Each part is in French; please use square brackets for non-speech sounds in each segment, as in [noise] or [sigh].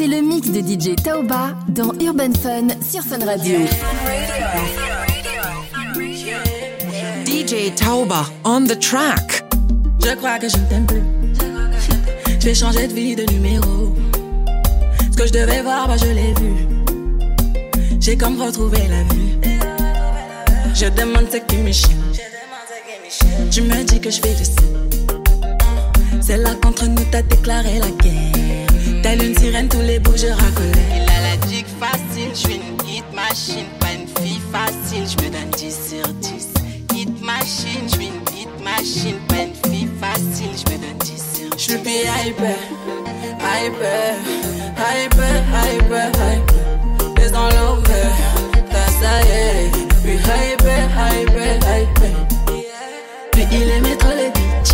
C'est le mix de DJ Taoba dans Urban Fun sur Fun Radio. DJ Tauba on the track. Je crois que je ne t'aime plus. Je vais changer de vie, de numéro. Ce que je devais voir, bah je l'ai vu. J'ai comme retrouvé la vue. Je demande ce qui me chie. Tu me dis que je fais le sais. C'est là qu'entre nous t'as déclaré la guerre. Telle une sirène, tous les bouts je racolais. Il a la dick facile, je suis une hit machine, pas une fille facile, je me donne 10 sur 10. Hit machine, je suis une hit machine, pas une fille facile, je me donne 10 sur 10. Je suis hyper, hyper, hyper, hyper, hyper. Les dans l'envers, t'as ça y est. Puis hyper, hyper, hyper. Puis il aimait trop les bêtises.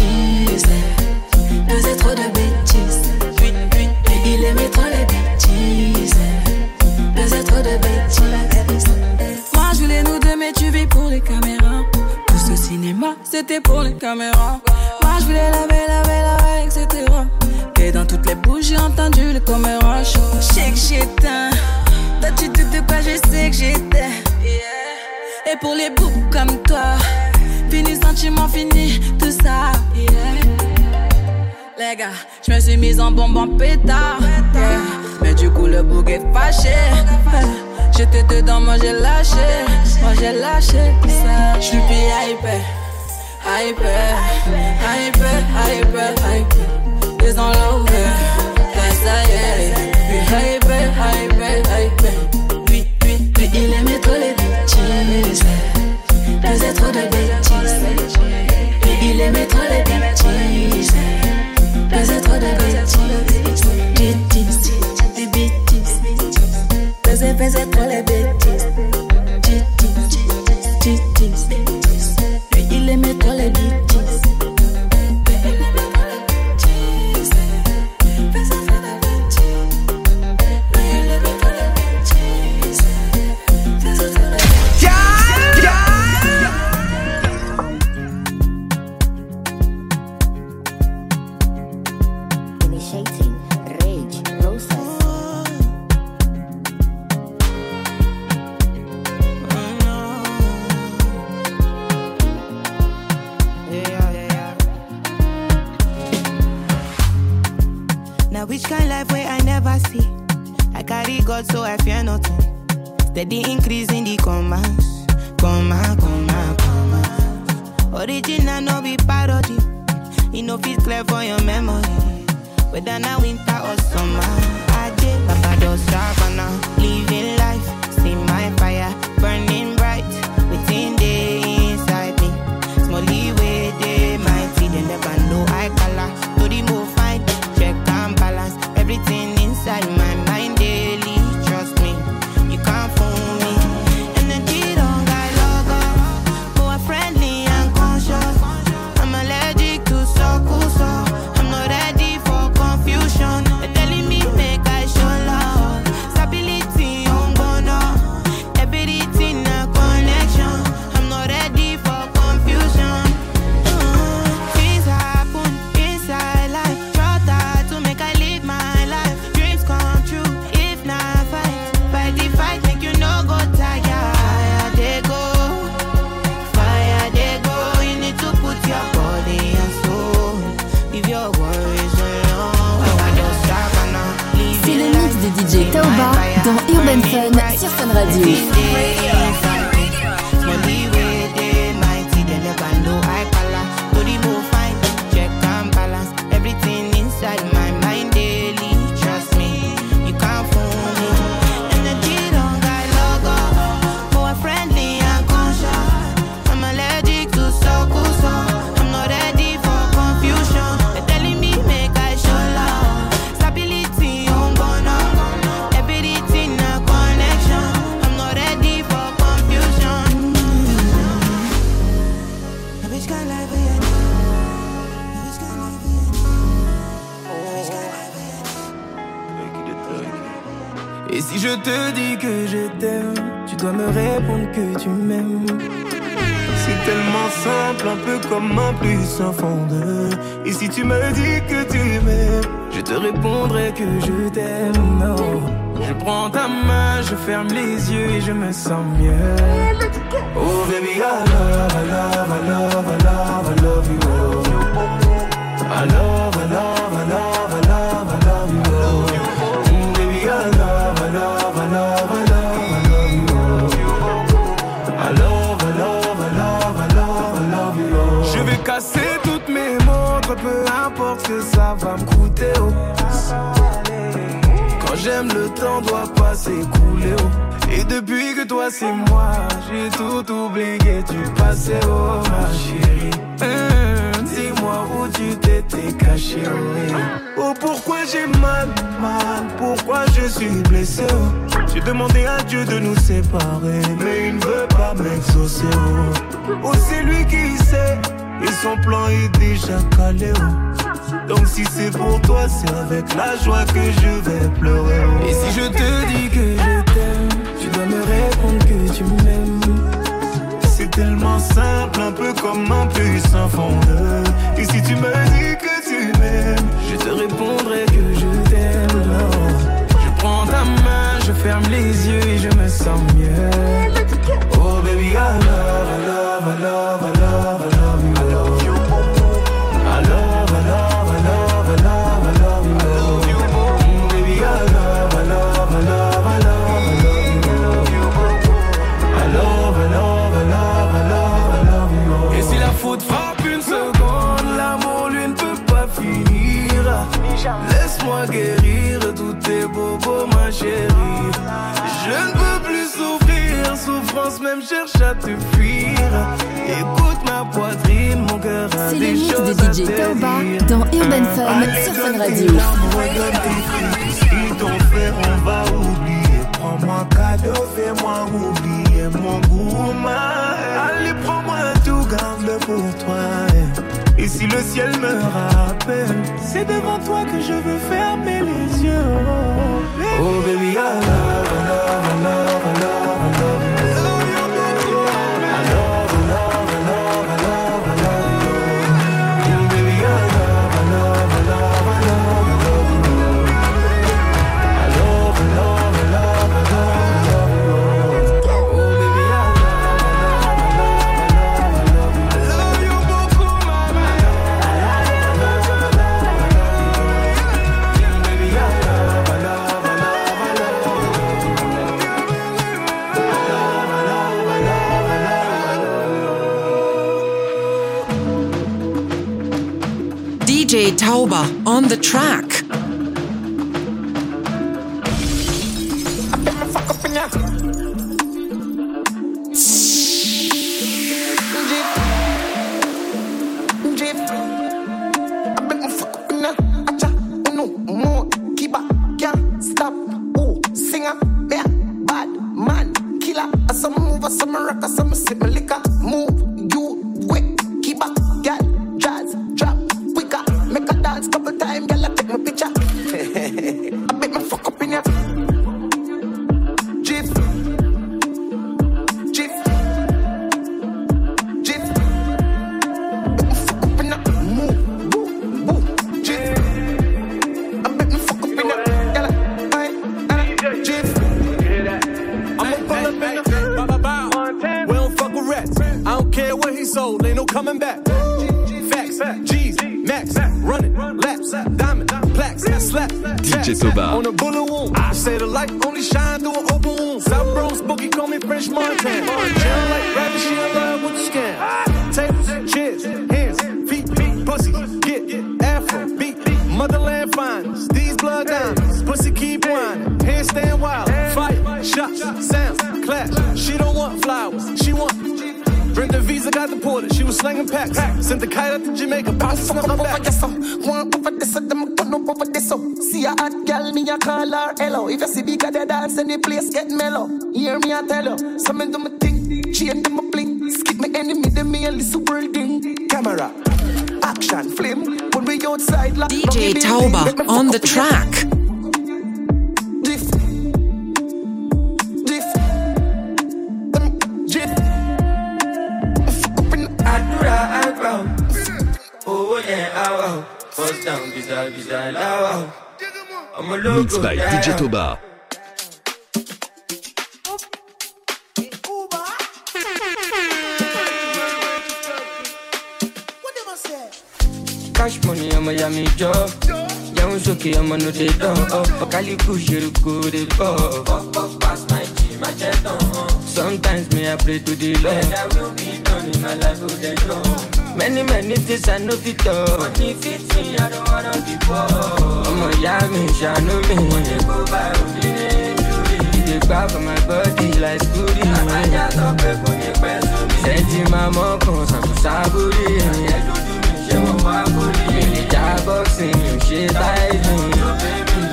Mais du coup, le bouc est fâché. J'étais dedans, moi j'ai lâché. Moi j'ai lâché ça. Je suis plus hyper, hyper, hyper, hyper, hyper. Les en l'envers, ça y est. Puis hyper, hyper, hyper. Puis, puis, puis il aimait trop les bêtises. Faisait trop de mais étoiles et bêtises. Steady increase in the commas, comma, comma, comma. Original no be parody. You know fit clear for your memory. Whether now winter or summer, I did Papa does si je te dis que je t'aime, tu dois me répondre que tu m'aimes. C'est tellement simple, un peu comme un plus un fond de. Et si tu me dis que tu m'aimes, je te répondrai que je t'aime. Non. Je prends ta main, je ferme les yeux et je me sens mieux. Oh baby, I love, I love, I love, I love, I love you. Love, I love, temps doit pas s'écouler. oh. Et depuis que toi c'est moi, j'ai tout oublié du passé, oh ma chérie. Hum, Dis-moi où tu t'étais caché, oh. Oh, pourquoi j'ai mal, mal, pourquoi je suis blessé, oh? J'ai demandé à Dieu de nous séparer, mais il ne veut pas m'exaucer, oh. Oh, c'est lui qui sait, et son plan est déjà calé, oh. Donc si c'est pour toi, c'est avec la joie que je vais pleurer. Et si je te dis que je t'aime, tu dois me répondre que tu m'aimes. C'est tellement simple, un peu comme un puissant fondeur. Et si tu me dis que tu m'aimes, je te répondrai que je t'aime. Je prends ta main, je ferme les yeux et je me sens mieux. Oh baby, I love, I love, I love, I love, I love dire. dans Urban Fun sur Fun Radio. qu'ils t'ont fait, on va oublier. Prends-moi cadeau, fais-moi oublier mon goût. Allez, prends-moi tout, garde-le pour toi. Et si le ciel me rappelle, c'est devant toi que je veux fermer les yeux. Oh baby, I love, I love, I love, I love, I love On the track. Dance couple time, girl, deported, she was slinging packs. Sent the kite out to Jamaica, pops Fuck snuck up her over back. this up, one over this them turn up over this. See a hot girl, me a call her hello. If you see big they dance and the place get mellow. Hear me I tell you, some do me thing, chain them a bling. Skip me enemy, them me a little world thing. Camera, action, flame. When we outside, like DJ Tauber on the track. insan uh, Mix by yeah. DJ Toba. Cash money, I'm a yummy job. Down soaky, I'm a no day dog. Calico, you're good, above. Pass my G, my jet. Sometimes me I pray to the Lord. Better will be done in my life with the Lord. Many many things I know fit up. But if it's me, I don't wanna be poor. Ọmọ ìyá mi ṣàánú mi. Mo go by, bá òbí ní ìdúrí. Ìdè gbà for my body like scooty. Àbájá sọ pé kò ní pẹ́ sómi. Ṣẹ́jí máa mọ́ kan ṣàkóṣàbórí. Àyẹ̀dúdú mi ṣe wọ́n wá bórí. Ìjà bọ́ọ̀sì mi ò ṣe táìlì. Yóò bẹ́ẹ̀ mi.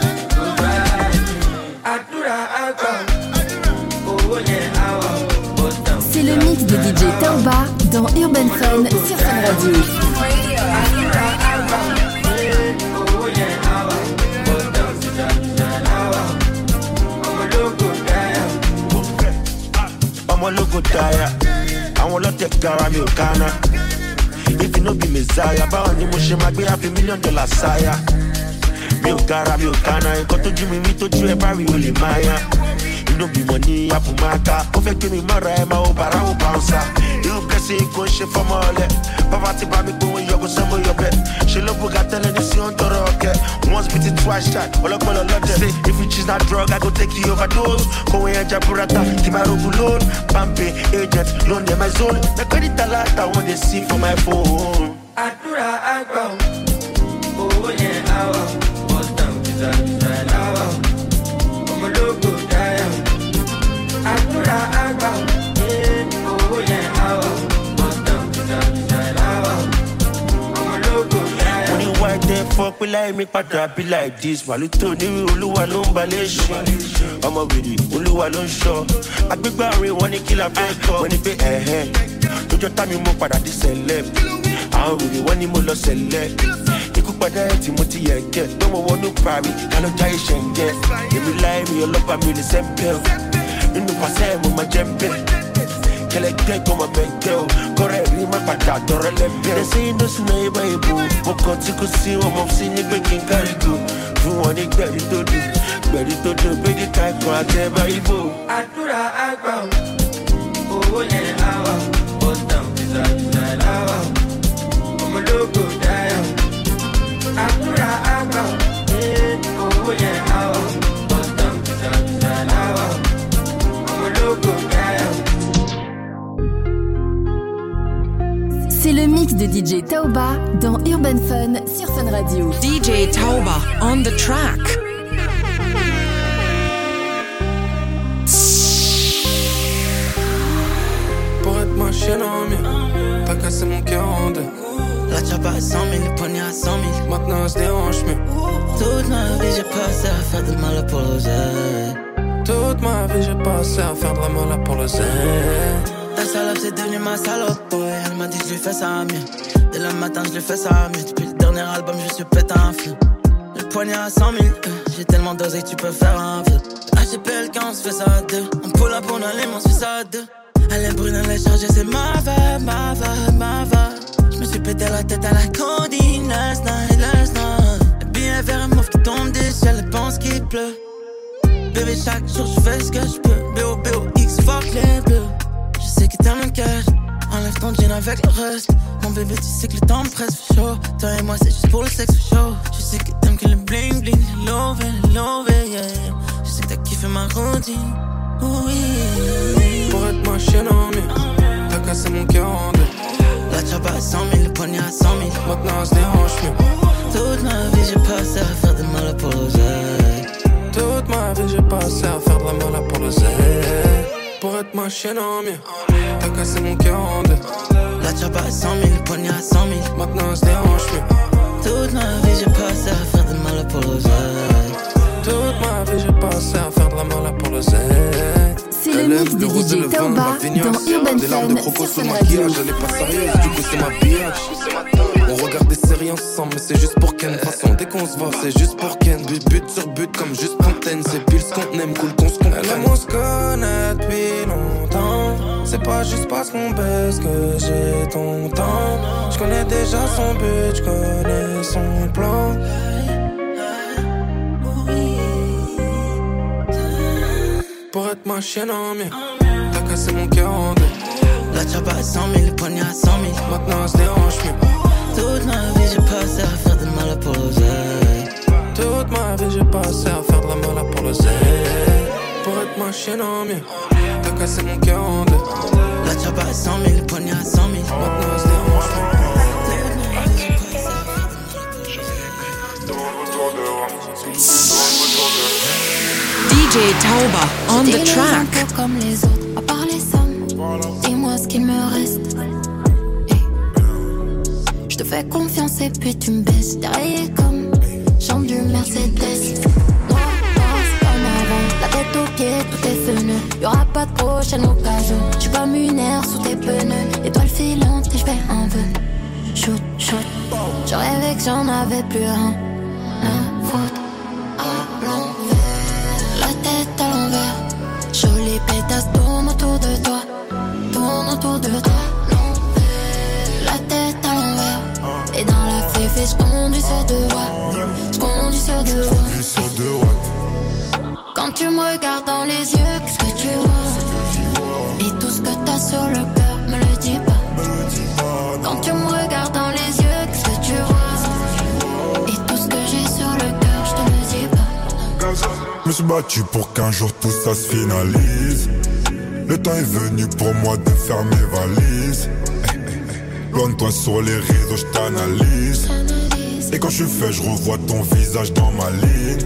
Le mix de DJ Taoba dans Urban Fun sur Fun Radio. àwọn ọlọ́tẹ̀ gara mi ò báwo ni mo ṣe máa gbé sáyà mi ò gara mi ò nǹkan tójú mi tójú ẹ bá rí o lè máa yá inú bímọ ní àbùmáká ó fẹ́ gbé mi mọ́ra ẹ máa ó bàrà ó báńsà irú blessing kò ń ṣe fọmọ ọlẹ bàbá ti bá mi gbóhùn yọkọ sọmọ yọbẹ ṣe ló bùkà tẹ́lẹ̀ ní sí ọ̀n tọrọ ọkẹ once beat it twice shot ọlọ́gbọ́n lọ́dẹ say if you choose that drug i go take you overdose. Kòwé ẹja burata kì máa rogun loan pampe agent loan dem my zone na credit alert i wan dey see for my phone. Àdúrà àgbà, owó yẹn àwọ̀. Bọ́sítàn kìtà kìtà Àdúrà àgbà, owó yẹn àwọ̀. Bọ́sítàn kìtà kìtà láwọ̀. Ọmọ ológo dáyà. mo ní wá ẹdẹ fọ pé láì mi padà bí like this wàlú tó nírú olúwa ló ń balẹ̀ ṣe. Ọmọ wèrè olúwa ló ń ṣọ. Agbégbá rìn wọn ní kí la fẹ́ kọ́? Wọn ní pé ẹ̀hẹ́ lójọ́ tá mi mú padà dé sẹ́lẹ̀ àwọn wèrè wọn ní mo lọ sẹ́lẹ̀ padà ẹ̀ tí mo ti yẹ kẹ́ tó mo wọnú parí kálọ̀ já ìṣẹ̀ ń jẹ́? Èmi láì mi ọlọ́pàá mi lè sẹ́ńpẹ́ o inupasee mumajembe keleke koma mekeo kore rima patato relebio nesindo sinaibaibu mokoti kusiwa mofsinyi gbekinkarigu fúnwọ́nì gbẹ̀rí tó dùn gbẹ̀rí tó ibo. àdúrà àgbà o owó yẹn ó tàn láwà ọmọlógo dáyà àdúrà àgbà owó yẹn. C'est le mix de DJ Taoba dans Urban Fun sur Fun Radio. DJ Tauba on the track. Pour être ma chienne en mieux, t'as cassé mon cœur en deux. La chapa à 100 000, le poignet à 100 000. Maintenant se dérange mieux. Toute ma vie, j'ai passé à faire de mal pour l'oseille. Toute ma vie j'ai passé à faire de la mal pour le zen. Ta salope, c'est devenu ma salope, ouais. Elle m'a dit que je lui fais ça mieux. Dès le matin, je lui fais ça mieux. Depuis le dernier album, je suis pété un feu. Le poignet à 100 000, euh, j'ai tellement dosé que tu peux faire un feu. HPL quand on se fait ça à deux. On pull up, on allume, on se fait ça à deux. Elle est brune, elle est chargée, c'est ma va, ma va, ma va. Je me suis pété la tête à la codine last night, last night. Le billet vert et mauve qui tombe des ciels, elle pense qu'il pleut. Bébé, chaque jour, je fais ce que je peux. B.O.B.O.X, fuck les bleus. Je sais que t'aimes le cash. Enlève ton jean avec le reste. Mon bébé, tu sais que le temps me presse, fait chaud. Toi et moi, c'est juste pour le sexe, fait chaud. Je sais que t'aimes que le bling bling, love, love, yeah. Je sais que t'as kiffé ma routine. Oui. Pour être ma chienne en mieux, t'as cassé mon cœur en deux. La chapa à 100 000, le poignet à 100 000. Maintenant on ma chienne en mieux, t'as cassé mon cœur en deux. La chapa à 100 000, le poignet à 100 000. Maintenant on se dérange mieux. Toute ma vie, j'ai passé à faire de mal pour l'oseille. Toute ma vie j'ai passé à faire de la mal pour le zen. C'est le mix de DJ Taoba dans Urban Des larmes de Fun crocos sur le Fun maquillage, elle est pas sérieuse, du coup c'est ma biatch. Regarde des séries ensemble, mais c'est juste pour Ken. De façon, dès qu'on se voit, c'est juste pour Ken. But, but sur but, comme juste Fontaine. C'est pile ce qu'on aime, cool qu'on se comprenne. Elle aime, on se connaît depuis longtemps. C'est pas juste parce qu'on baisse que j'ai ton temps. Je connais déjà son but, je connais son plan. pour être ma chienne en mieux. T'as cassé mon cœur en deux. La chapa à 100 000, le poignet à 100 000. Maintenant on se dérange mieux. Toute ma vie j'ai passé à faire de mal pour l'oseille. Toute ma vie j'ai passé à faire de la mal pour le Pour être ma chienne en mieux. T'as cassé mon cœur en deux. La chapa à 100 000, le poignet à 100 000. Maintenant se dérange. DJ Tauba on the track. comme les autres, à part les sommes. Dis-moi ce qu'il me reste. Je te fais confiance et puis tu me baisses. Derrière comme chambre du Mercedes. Noir, comme avant. La tête aux pieds, tout est feneux. Y'aura pas de prochaine occasion. J'suis pas lunaire sous tes pneus. Étoile filante et j'fais un vœu. Shoot, shoot. Je rêvais que j'en avais plus un. Suis battu pour qu'un jour tout ça se finalise. Le temps est venu pour moi de faire mes valises. Eh, eh, eh. Loin de toi sur les réseaux, je t'analyse. Et quand je fait, je revois ton visage dans ma ligne.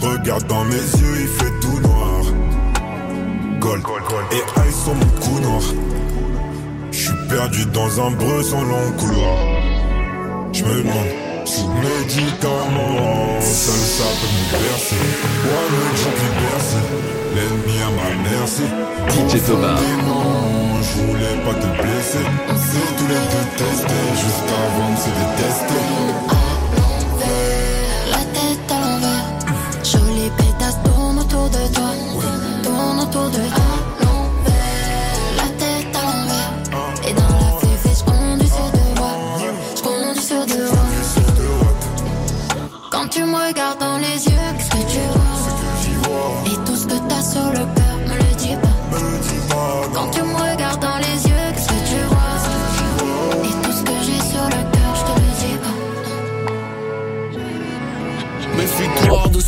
Regarde dans mes yeux, il fait tout noir. Gold et ice sur mon cou noir. Je suis perdu dans un breu sans long couloir. Je me demande sous médicaments, seul ça peut me bercer. Moi le gentil bercé, l'ennemi à ma merci. DJ Thomas. Je voulais pas te blesser, tous les détester, juste avant de se détester. La tête à l'envers. Jolie pétasse tourne autour de toi. Tourne autour de toi.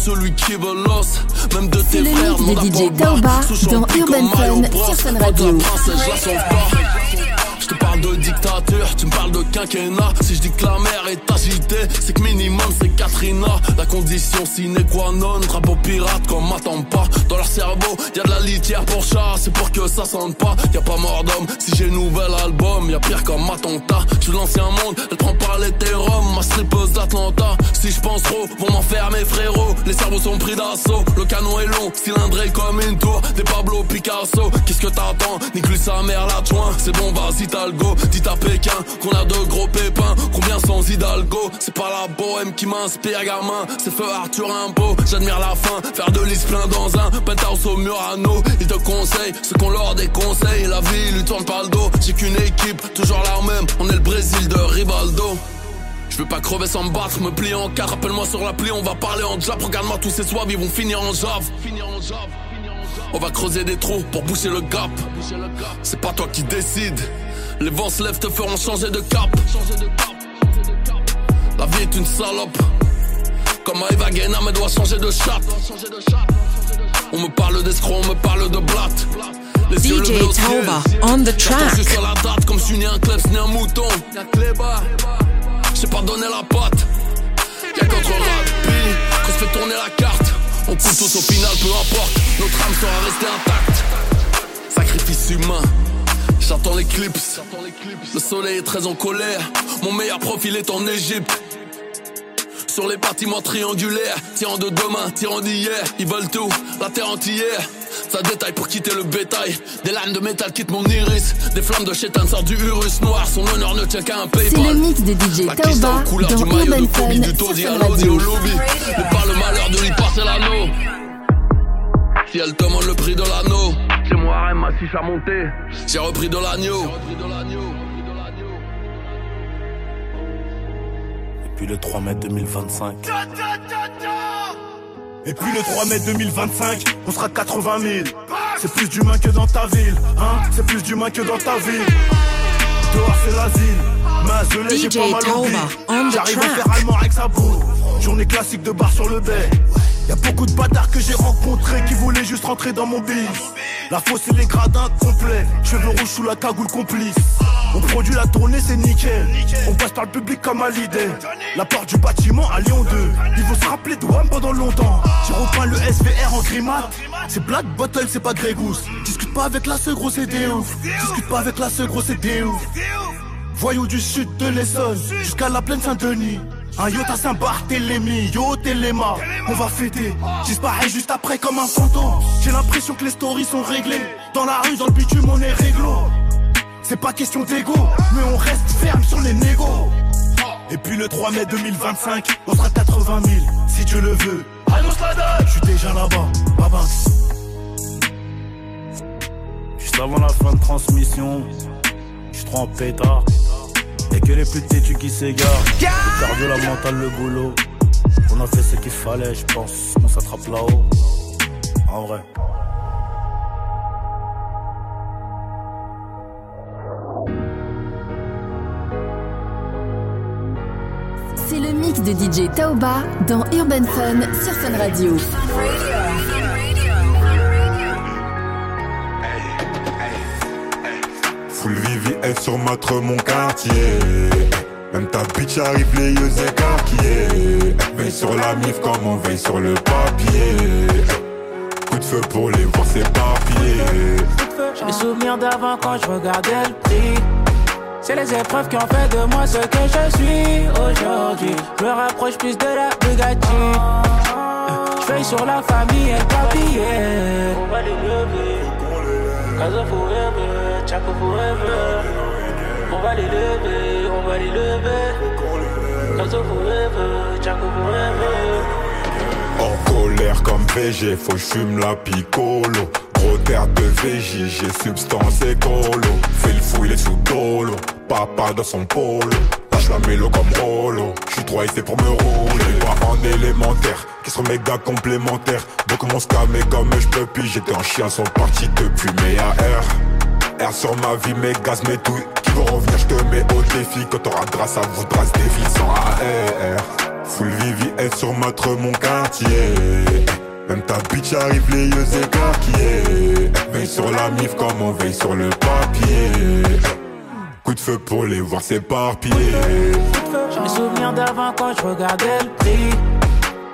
Celui qui l'os, même de tes le frères. mix de DJ Taoba dans Urban Fun sur Fun Radio. Je te parle de dictature, tu me parles de quinquennat. Si je dis que la mer est agitée, c'est que minimum c'est Katrina. La condition sine qua non, drapeau pirate comme m'attend pas. Dans leur cerveau, y a de la litière pour chat, c'est pour que ça sente pas. Y a pas mort d'homme, si j'ai nouvel album, y a pire comme attentat. Je l'ancien monde, elle prend par l'hétérum, ma strippeuse d'Atlanta. Si je pense trop, vont m'enfermer frérot. Les cerveaux sont pris d'assaut, le canon est long, cylindré comme une tour. Des Pablo Picasso, qu'est-ce que t'attends? Nique-lui sa mère l'adjoint, c'est bon vas-y t'as le go. Dites à Pékin qu'on a de gros pépins, combien sans Hidalgo? C'est pas la bohème qui m'inspire gamin, c'est feu Arthur Impo. J'admire la fin, faire de l'is plein dans un penthouse au Murano. Ils te conseillent ce qu'on leur déconseille, la vie lui tourne pas le dos. J'ai qu'une équipe, toujours la même, on est le Brésil de Rivaldo. Je veux pas crever sans me battre, me plier en quatre, rappelle-moi sur l'appli, on va parler en jab, regarde-moi tous ces soives, ils vont finir en jave. On va creuser des trous pour boucher le gap. C'est pas toi qui décide. Les vents se lèvent, te feront changer de cap. La vie est une salope. Comme Eva Guéna, mais doit changer de chatte. On me parle d'escroc, on me parle de blatte. Les DJ. Tauba on the track. juste sur la date, comme je suis un klebs ni un mouton. J'ai pas donné la patte. Y'a qu'entre rugby qu'on se fait tourner la carte. On coule tous au final, peu importe. Notre âme sera restée intacte. Sacrifice humain. J'attends l'éclipse. Le soleil est très en colère. Mon meilleur profil est en Égypte. Sur les bâtiments triangulaires, tirant de demain, tirant d'hier, ils veulent tout, la terre entière. Ça détaille pour quitter le bétail. Des lames de métal quittent mon iris. Des flammes de chétan sortent du Urus noir. Son honneur ne tient qu'à un C'est Paypal. le mix de DJ Taoba dans Urban Fun du si monter. J'ai repris de l'agneau. Depuis le 3 mai 2025. Et puis le 3 mai 2025, on sera 80 000. C'est plus d'humains que dans ta ville, hein C'est plus d'humains que dans ta ville. Dehors c'est l'asile, mais j'ai pas mal. J'arrive à faire allemand avec sa boue. Journée classique de bar sur le bay. Y'a beaucoup de bâtards que j'ai rencontrés qui voulaient juste rentrer dans mon bis. La fosse et les gradins complets, cheveux rouges sous la cagoule complice. On produit la tournée, c'est nickel. On passe par le public comme à l'idée. La porte du bâtiment à Lyon 2. Ils vont se rappeler de WAM pendant longtemps. J'ai repeint le SVR en grimate. C'est Black Bottle, c'est pas Grey Goose. Discute pas avec la seule grosse c'est ouf. Discute pas avec la seule grosse c'est ouf. Voyou du sud de l'Essonne jusqu'à la plaine Saint-Denis. Un yacht à Saint-Barthélemy, yo Téléma, on va fêter. J'isparais juste après comme un fantôme. J'ai l'impression que les stories sont réglées. Dans la rue, dans le bitume, on est réglo. C'est pas question d'ego, mais on reste ferme sur les négos. Et puis le 3 mai 2025, on sera 80 000, si Dieu le veut. Allons la Je suis déjà là-bas, Babanks. Juste avant la fin de transmission, je suis trop en pétard. Et que les plus têtus qui s'égarent. Le cardio, la mentale, le boulot. On a fait ce qu'il fallait, je pense. On s'attrape là-haut. En vrai. C'est le mix de DJ Taoba dans Urban Fun sur Fun Radio. Full Vivi est sur matre mon quartier. Même ta bitch arrive les yeux écarquillés. Veille sur la mif comme on veille sur le papier. Coup de feu pour les voir s'éparpiller. J'ai des souvenirs d'avant quand je regardais le prix. C'est les épreuves qui ont fait de moi ce que je suis aujourd'hui. Je me rapproche plus de la Bugatti. Je veille sur la famille et le papier. Chaco forever. On va les lever, on va les lever. Forever. En colère comme VG, faut fume la picolo. Gros terre de VJ, j'ai substance écolo. Fais le fou, il est sous dolo. Papa dans son polo. Lâche la mélo comme Rolo. J'suis trop c'est pour me rouler. Pas en élémentaire, qui sont méga complémentaires. Donc mon scamé comme je peux puis J'étais en chien, sont partis depuis mes AR. R sur ma vie, mes gaz, mes douilles. Qui vont revenir, je te mets au défi. Quand t'auras à vous, trace des vies sans AR Full Vivi est sur matre mon quartier. Même ta bitch arrive les yeux écarquillés. Veille sur la mif comme on veille sur le papier. Coup de feu pour les voir s'éparpiller. J'ai mes souvenirs d'avant quand je regardais le prix.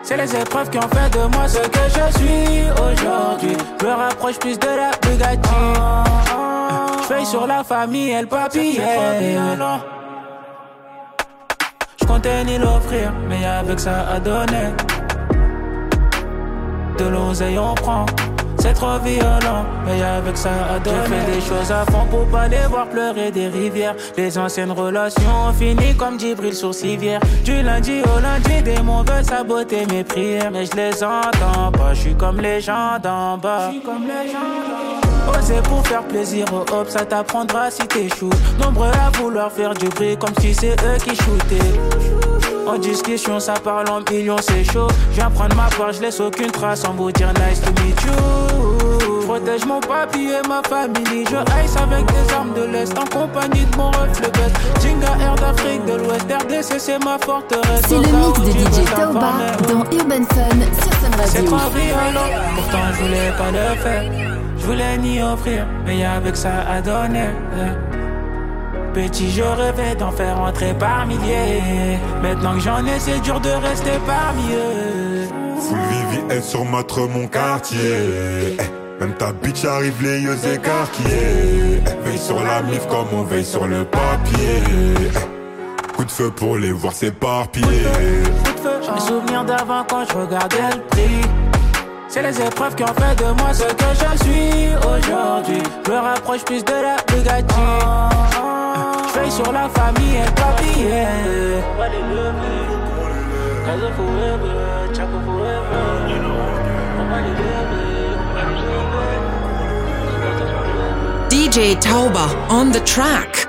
C'est les épreuves qui ont fait de moi ce que je suis aujourd'hui. Je me rapproche plus de la Bugatti. Veille sur la famille et le papier. Je comptais ni l'offrir, mais avec ça à donner. De l'oseille on prend. C'est trop violent, mais avec ça à donner. Fait des choses à fond pour pas les voir pleurer des rivières. Les anciennes relations ont fini comme Djibril sur civière. Du lundi au lundi, des mots veulent saboter mes prières. Mais je les entends pas, je suis comme les gens d'en bas. Je suis comme les gens d'en bas. Oser pour faire plaisir aux hop, ça t'apprendra si t'échoues. Nombreux à vouloir faire du bruit comme si c'est eux qui shootaient. En discussion, ça parle en millions, c'est chaud. Je viens prendre ma part, je laisse aucune trace en vous dire nice to meet you. Protège mon papier et ma famille. Je ice avec des armes de l'Est en compagnie de mon ref le best. Jinga Air d'Afrique de l'Ouest, RDC, c'est ma forteresse. C'est le mix de DJ Taoba dans Urban Fun sur Fun Radio. C'est trop violent, pourtant je voulais pas le faire. Je voulais ni offrir, mais avec ça à donner. Petit, je rêvais d'en faire entrer par milliers. Maintenant que j'en ai, c'est dur de rester parmi eux. Full Vivi est sur matre mon quartier. Même ta bitch arrive les yeux écarquillés. Veille sur la mif comme on veille sur le papier. Coup de feu pour les voir s'éparpiller. J'ai mes souvenirs d'avant quand je regardais le prix. C'est les épreuves qui ont fait de moi ce que je suis aujourd'hui. Je me rapproche plus de la Bugatti. Je veille sur la famille et le papier. On va les lever. Casa forever, Chaco forever. On va les lever. DJ Tauba on the track.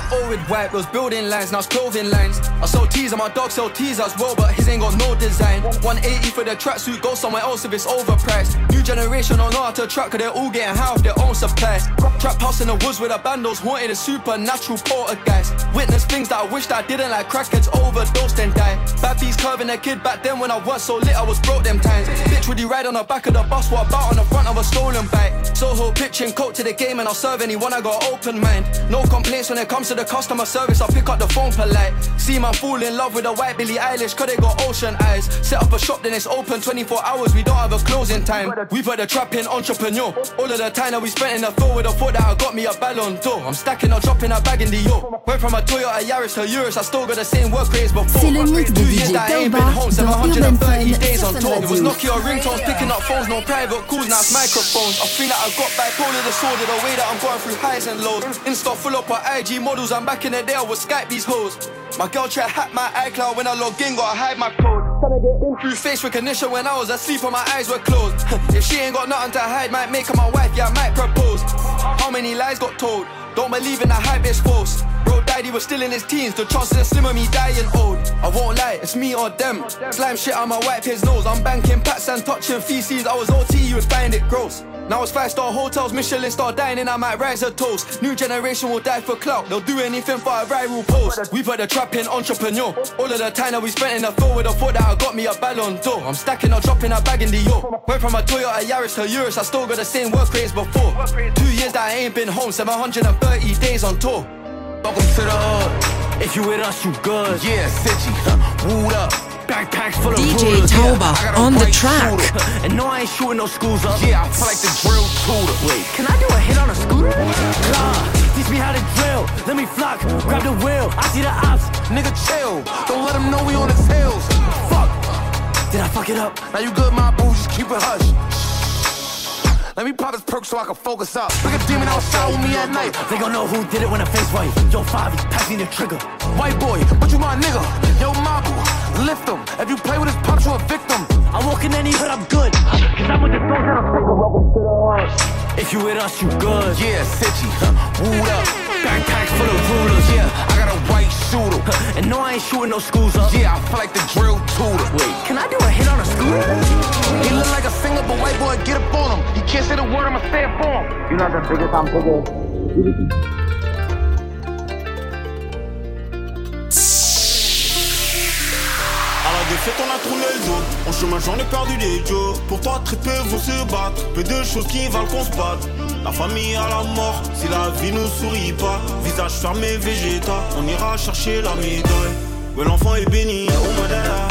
Got old with white, those building lines, now it's clothing lines. I sell teas and my dog sell teas as well, but his ain't got no design. 180 for the tracksuit, go somewhere else if it's overpriced. New generation don't know how to track, cause they're all getting high off their own supplies. Trap house in the woods with a bandos, haunted a supernatural poltergeist. Witness things that I wished I didn't like crackheads overdosed and die. Bad beats curving a kid back then when I was so lit, I was broke them times. Bitch, would you ride on the back of the bus, what about on the front of a stolen bike? Soho pitching coat to the game and I'll serve anyone, I got open mind. No complaints when it comes to the customer service, I'll pick up the phone polite. See man fall in love with a white Billie Eilish, cause they got ocean eyes. Set up a shop, then it's open 24 hours, we don't have a closing time. We put the trap in entrepreneur. All of the time that we spent in the field with a thought that I got me a ballon d'or. I'm stacking or dropping a bag in the yo. Went from a Toyota Yaris to Urus, I still got the same work rates before. C'est le mix de DJ years that I ain't been Tauba home, dans Urban 730 Fun days on tour. It was. Nokia ringtones, picking up phones, no private calls, now it's microphones. I feel like I got bipolar disorder, the way that I'm going through highs and lows. Insta full up on IG models, I'm back in the day, I would Skype these hoes. My girl try to hack my iCloud when I log in, gotta hide my code. Tryna get in through face recognition when I was asleep and my eyes were closed. [laughs] if she ain't got nothing to hide, might make her my wife, yeah, I might propose. How many lies got told? Don't believe in the hype, it's false. Bro died, he was still in his teens. The chances are slim of me dying old. I won't lie, it's me or them. Slime shit on my wipe his nose. I'm banking pats and touching feces. I was OT, you would find it gross. Now it's five star hotels, Michelin star dining, I might rise a toast. New generation will die for clout, they'll do anything for a viral post. We put the trap in entrepreneur. All of the time that we spent in the field with a thought that I got me a ballon d'or. I'm stacking or dropping a bag in the yo. Went from a Toyota Yaris to Urus, I still got the same work rates before. Two years that I ain't been home, 730 days on tour. Welcome to the hood. If you with us, you good. Yeah, City. Uh, wooed up. Backpacks full of DJ rulers. Tauba I got a on the track. shooter. And no, I ain't shooting no schools up. Yeah, I feel like the drill tutor. Wait, can I do a hit on a scooter? Nah, teach me how to drill. Let me flock, grab the wheel. I see the ops. Nigga, chill. Don't let them know we on the tails. Fuck. Did I fuck it up? Now you good, my boo. Just keep it hush. Let me pop this perk so I can focus up. Look at demon outside with me at night. They gon' know who did it when I face white. Yo, Favi, pass me the trigger. White boy, but you my nigga. Yo, Mabu, lift him. If you play with his pops, you a victim. I'm walking any hood, I'm good. Cause I'm with the dogs that I'm sicker. Welcome to the hood. If you with us, you good. Yeah, City, huh, wooed up. Backpacks full of rulers. Yeah, I got a white shooter. And no, I ain't shooting no schools up. Yeah, I feel like the drill tutor. Wait, can I do a hit on a scooter? He look like a singer, but white boy, get up on him. He can't say the word, I'ma say it for him. You know the biggest, I'm bigger. Défaite, on a tourné le dos. En chemin, j'en ai perdu des Joe. Pour toi, très peu vont se battre. Peu de choses qui valent qu'on se batte. La famille à la mort, si la vie nous sourit pas. Visage fermé, végéta, on ira chercher la médaille. Ouais, l'enfant est béni. Ya Oumadara,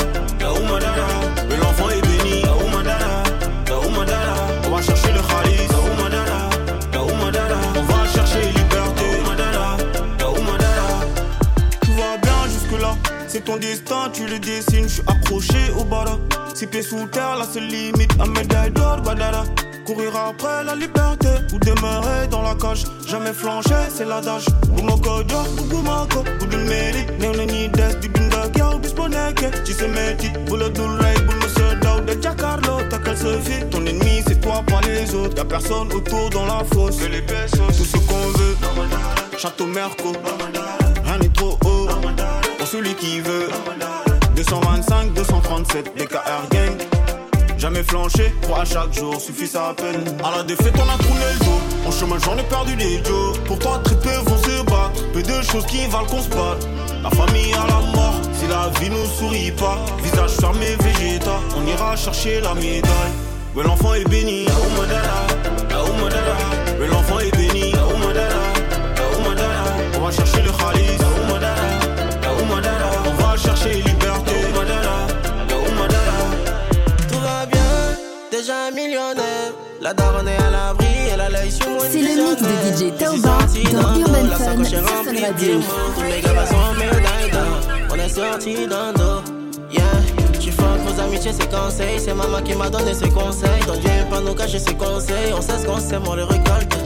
destin, tu le dessines. Je suis accroché au bada. Six pieds sous terre, là c'est limite. Un médaille d'or, Guadara. Courir après la liberté ou demeurer dans la cage. Jamais flancher, c'est l'adage. Bumoko, Dio, Bumoko, Budun Meri. Nene ni des, di binda, Gyao, Bisponeke. Titres, Boule du Ray, Boule Monsieur Dao, de Giacarlo. T'as qu'elle se fit. Ton ennemi, c'est toi, pas les autres. Y'a personne autour dans la fosse. Que les pesos, tout ce qu'on veut. Château Merco, rien n'est trop haut. Celui qui veut. 225, 237, DKR gang. Jamais flanché, trois à chaque jour, suffit ça à peine. À la défaite, on a tourné le dos. En chemin, j'en ai perdu des Joe. Pour toi, très peu vont se battre. Peu de choses qui valent qu'on se batte. La famille à la mort, si la vie nous sourit pas. Visage fermé, végéta, on ira chercher la médaille. Ouais, l'enfant est béni. La daronne est à l'abri, elle a l'œil sur moi. C'est le mix de DJ Tauba dans Urban Fun sur Fun Radio. Tous les gars sont médailles d'or. On est sortis d'un dos. Yeah, tu fuck vos amitiés, ses conseils. C'est maman qui m'a donné ses conseils. Donc Dieu pas nous cacher ses conseils. On sait ce qu'on sait, on les récolte.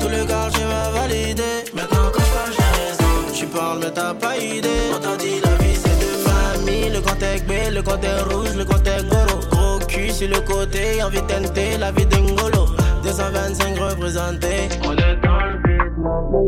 Tout le quartier m'a validé. Maintenant, quand je parle, j'ai raison. Tu parles, mais t'as pas idée. On t'a dit la vie, c'est de famille. Le est B, le est rouge, le est goro cul sur le côté, envie de la vie d'un golo 225 représenté. On est dans le